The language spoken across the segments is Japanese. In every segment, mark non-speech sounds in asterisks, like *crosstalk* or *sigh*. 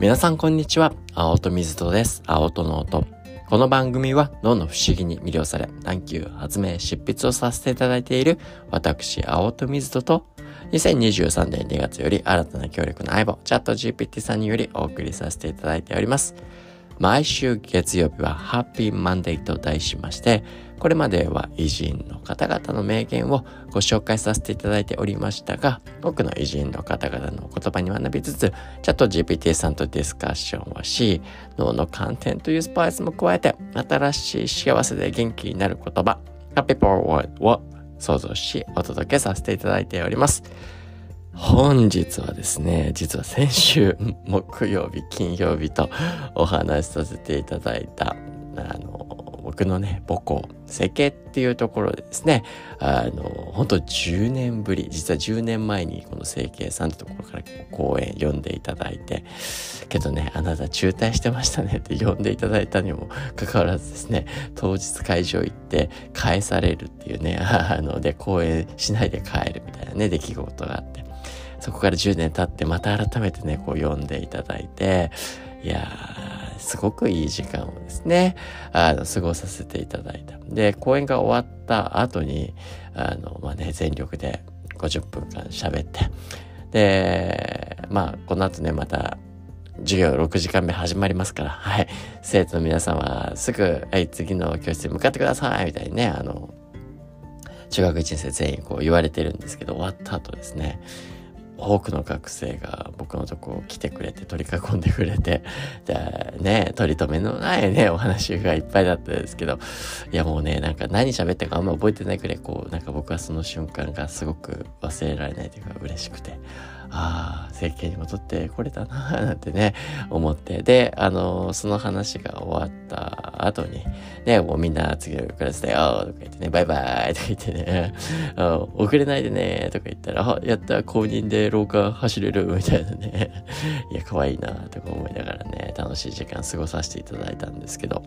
皆さんこんにちは。青戸水戸です。青戸の音。この番組は脳の不思議に魅了され、探求、発明、執筆をさせていただいている私、青戸水戸と、2023年2月より新たな協力の相棒、チャット GPT さんによりお送りさせていただいております。毎週月曜日はハッピーマンデーと題しまして、これまでは偉人の方々の名言をご紹介させていただいておりましたが、多くの偉人の方々の言葉に学びつつ、チャット GPT さんとディスカッションをし、脳の観点というスパイスも加えて、新しい幸せで元気になる言葉、ハッピーパワーを想像し、お届けさせていただいております。本日はですね、実は先週木曜日、金曜日とお話しさせていただいた、あの、僕のね、母校、設計っていうところでですね、あの、本当10年ぶり、実は10年前にこの整形さんってところから講演読んでいただいて、けどね、あなた中退してましたねって読んでいただいたにもかかわらずですね、当日会場行って返されるっていうね、あの、で、講演しないで帰るみたいなね、出来事があって、そこから10年経ってまた改めてね、こう読んでいただいて、いやー、すごくいい時間をですね、あの、過ごさせていただいた。で、講演が終わった後に、あの、まあね、全力で50分間喋って、で、まあ、この後ね、また、授業6時間目始まりますから、はい。生徒の皆さんはすぐ、はい、次の教室に向かってくださいみたいにね、あの、中学1年生全員こう言われてるんですけど、終わった後ですね、多くの学生が僕のとこ来てくれて取り囲んでくれて、*laughs* で、ね、取り留めのないね、お話がいっぱいだったんですけど、いやもうね、なんか何喋ったかあんま覚えてないくらい、こう、なんか僕はその瞬間がすごく忘れられないというか嬉しくて、ああ、整形に戻ってこれたなーなんてね、思って。で、あのー、その話が終わった後に、ね、もうみんな次のクラスだよとか言ってね、バイバイとか言ってね、遅れないでねとか言ったら、あ、やった、公認で廊下走れるみたいなね。いや、可愛いなとか思いながらね、楽しい時間過ごさせていただいたんですけど。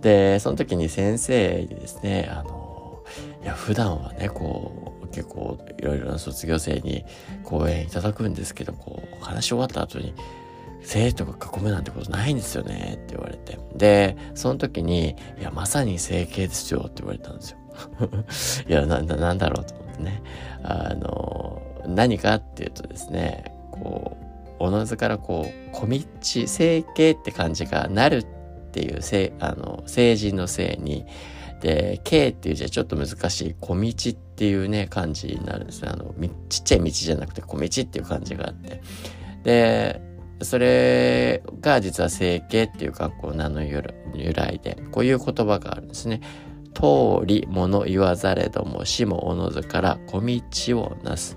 で、その時に先生にですね、あのー、いや、普段はね、こう、結構いろいろな卒業生に講演いただくんですけど、こう、話し終わった後に、生徒が囲むなんてことないんですよねって言われて。で、その時に、いや、まさに整形ですよって言われたんですよ。*laughs* いや、なんだ、なんだろうと思ってね。あの、何かっていうとですね、こう、おのずからこう、小道、整形って感じがなるっていう、せあの、成人のせいに、で、K っていう字はちょっと難しい小道っていうね、漢字になるんですね。あの、ちっちゃい道じゃなくて小道っていう漢字があって。で、それが実は整形っていう学校名の由来で、こういう言葉があるんですね。通り、物言わざれども、死もおのずから小道をなす。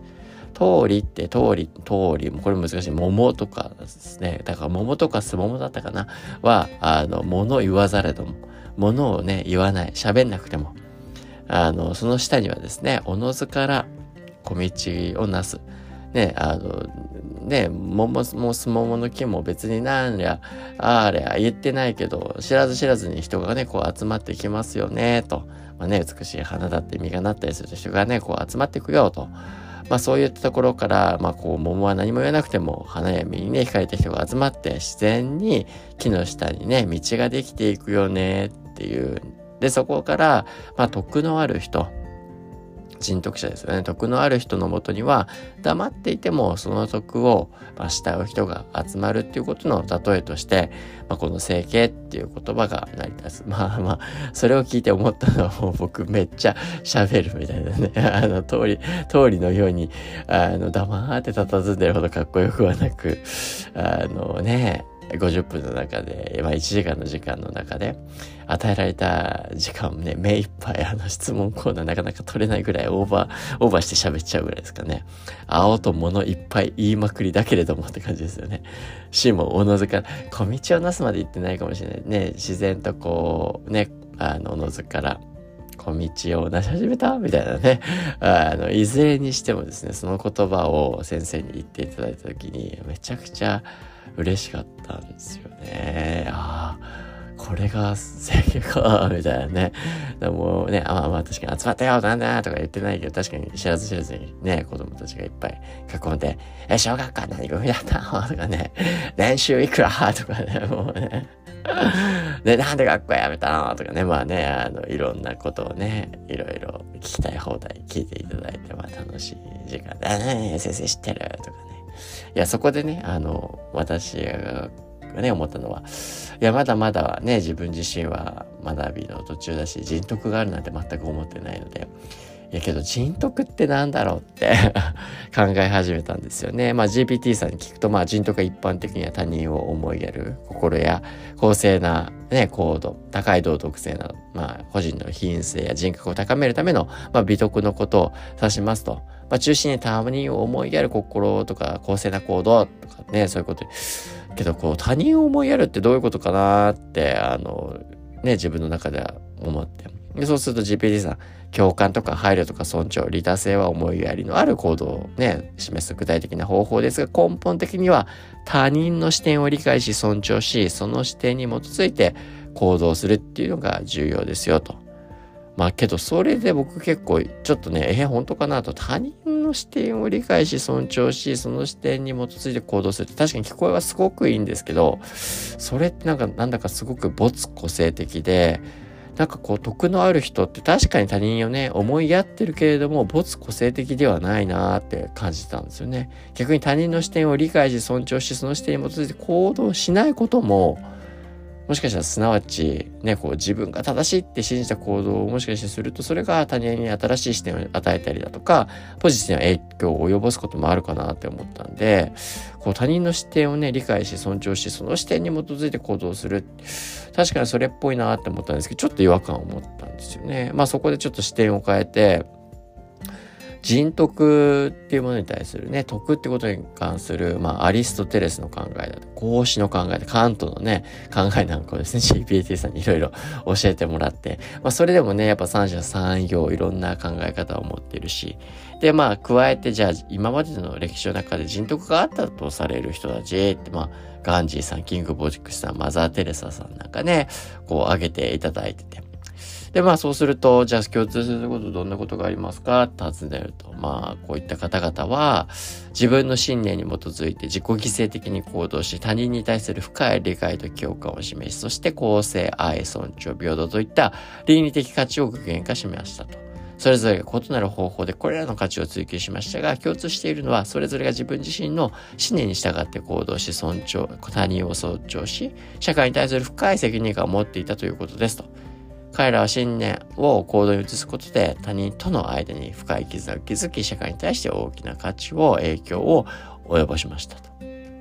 通りって通り、通り、これ難しい。桃とかですね。だから桃とかすももだったかな？は、あの、物言わざれども。ものをね、言わない、喋んなくても、あの、その下にはですね、おのずから小道をなす。ね、あの、ね、桃もすももの木も別になんりゃ、あれ言ってないけど、知らず知らずに人がね、こう集まってきますよね、と。まあね、美しい花だって実がなったりする人がね、こう集まってくよ、と。まあそういったところから、まあこう桃は何も言わなくても花や実にね、惹かれた人が集まって自然に木の下にね、道ができていくよねていう。で、そこから、まあ、徳のある人、人徳者ですよね。徳のある人のもとには、黙っていてもその徳を、まあ、慕う人が集まるっていうことの例えとして、まあ、この整形っていう言葉が成り立つ。*laughs* まあまあ、それを聞いて思ったのは *laughs* もう僕めっちゃ喋るみたいなね。*laughs* あの、通り、通りのように、あの、黙って佇んでるほどかっこよくはなく、あのね、50分の中で、まあ1時間の時間の中で、与えられた時間ね、目いっぱいあの質問コーナーなかなか取れないぐらいオーバー、オーバーして喋っちゃうぐらいですかね。青と物いっぱい言いまくりだけれどもって感じですよね。死もおのずから、小道をなすまで行ってないかもしれない。ね、自然とこう、ね、あの、おのずから、小道をなし始めた？みたいなね。あの、いずれにしてもですね、その言葉を先生に言っていただいた時に、めちゃくちゃ嬉しかったんですよね。ああ、これが正義か、みたいなね。でもね、あ、まあまあ確かに集まったよ、なんだとか言ってないけど、確かに知らず知らずにね、子供たちがいっぱい囲んで、え、小学校何組だ？ったのとかね、練習いくら？とかね、もうね。で、なんで学校辞めたの？とかね、まあね、あの、いろんなことをね、いろいろ聞きたい放題聞いていただいて、まあ楽しい時間だね、先生知ってる？とかね。いや、そこでね、あの、私ががね、思ったのは、いや、まだまだね、自分自身は学びの途中だし、人徳があるなんて全く思ってないので、いやけど人徳ってなんだろうって *laughs* 考え始めたんですよね。まあ GPT さんに聞くと、まあ人徳は一般的には他人を思いやる心や公正なね、行動、高い道徳性など、まあ個人の品性や人格を高めるための、まあ美徳のことを指しますと。まあ中心に他人を思いやる心とか公正な行動とかね、そういうこと。けどこう他人を思いやるってどういうことかなって、あの、ね、自分の中では思って。でそうすると GPT さん、共感とか配慮とか尊重、利他性は思いやりのある行動をね、示す具体的な方法ですが、根本的には他人の視点を理解し尊重し、その視点に基づいて行動するっていうのが重要ですよと。まあけどそれで僕結構ちょっとね、え、本当かなと。他人の視点を理解し尊重し、その視点に基づいて行動するって確かに聞こえはすごくいいんですけど、それってなんかなんだかすごく没個性的で、なんかこう徳のある人って確かに他人をね思いやってるけれども没個性的ではないなって感じたんですよね。逆に他人の視点を理解し尊重しその視点に基づいて行動しないことももしかしたらすなわちねこう自分が正しいって信じた行動をもしかしてするとそれが他人に新しい視点を与えたりだとかポジティブな影響を及ぼすこともあるかなって思ったんでこう他人の視点をね理解し尊重しその視点に基づいて行動する確かにそれっぽいなって思ったんですけどちょっと違和感を持ったんですよね。まあそこでちょっと視点を変えて人徳っていうものに対するね、徳ってことに関する、まあ、アリストテレスの考えだと、孔子の考えで、カントのね、考えなんかをですね、*laughs* GPT さんにいろいろ教えてもらって、まあ、それでもね、やっぱ三者三様、いろんな考え方を持ってるし、で、まあ、加えて、じゃあ、今までの歴史の中で人徳があったとされる人たちって、まあ、ガンジーさん、キングボジックスさん、マザー・テレサさんなんかね、こう、挙げていただいてて、で、まあそうすると、じゃあ共通することどんなことがありますか？って尋ねると、まあこういった方々は自分の信念に基づいて自己犠牲的に行動し他人に対する深い理解と共感を示し、そして公正、愛、尊重、平等といった倫理的価値を具現化しましたと。それぞれが異なる方法でこれらの価値を追求しましたが、共通しているのは、それぞれが自分自身の信念に従って行動し、尊重、他人を尊重し、社会に対する深い責任感を持っていたということですと。彼らは信念を行動に移すことで他人との間に深い絆を築き社会に対して大きな価値を影響を及ぼしましたと。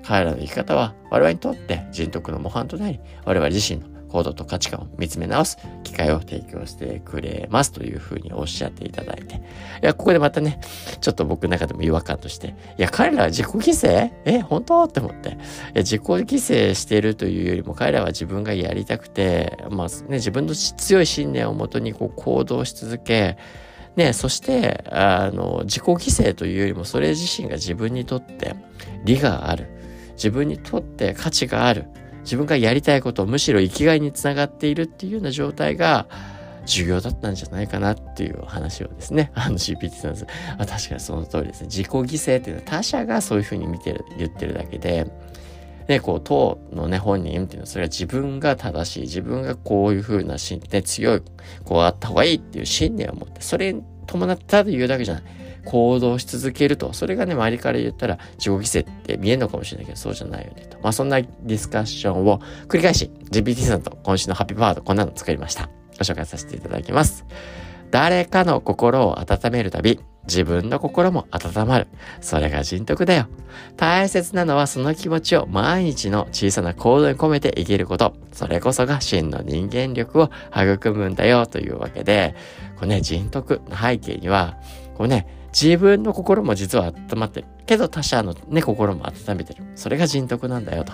彼らの生き方は我々にとって人徳の模範となり我々自身の行動と価値観を見つめ直す機会を提供してくれますというふうにおっしゃっていただいて。いや、ここでまたね、ちょっと僕の中でも違和感として、いや、彼らは自己犠牲？え、本当？って思って。いや、自己犠牲しているというよりも、彼らは自分がやりたくて、まあね、自分の強い信念をもとにこう行動し続け、ね、そして、あの、自己犠牲というよりも、それ自身が自分にとって利がある。自分にとって価値がある。自分がやりたいことをむしろ生きがいにつながっているっていうような状態が重要だったんじゃないかなっていう話をですね、*laughs* あの CPT さんです。あ確かにその通りですね。自己犠牲っていうのは他者がそういうふうに見てる、言ってるだけで、ね、こう、当のね、本人っていうのは、それは自分が正しい、自分がこういうふうな信念、強い、こうあった方がいいっていう信念を持って、それに伴ったというだけじゃない。行動し続けると。それがね、周りから言ったら自己犠牲って見えるのかもしれないけど、そうじゃないよねと。まあそんなディスカッションを繰り返し、GPT さんと今週のハッピーパワードこんなの作りました。ご紹介させていただきます。誰かの心を温めるたび、自分の心も温まる。それが人徳だよ。大切なのはその気持ちを毎日の小さな行動に込めて生きること。それこそが真の人間力を育むんだよというわけで、これね、人徳の背景には、こうね、自分の心も実は温まってる。けど他者のね、心も温めてる。それが人徳なんだよと。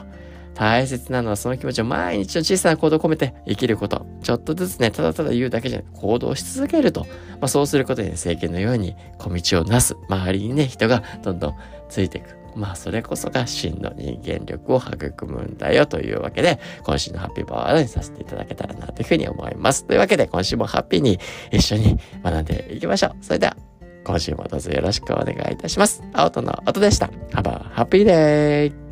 大切なのはその気持ちを毎日の小さな行動を込めて生きること。ちょっとずつね、ただただ言うだけじゃなく行動し続けると。まあ、そうすることで、ね、政権のように小道をなす。周りにね、人がどんどんついていく。まあ、それこそが真の人間力を育むんだよというわけで、今週のハッピーパワーにさせていただけたらなというふうに思います。というわけで、今週もハッピーに一緒に学んでいきましょう。それでは。今週もどうぞよろしくお願いいたします。青との音でした。Have a happy day!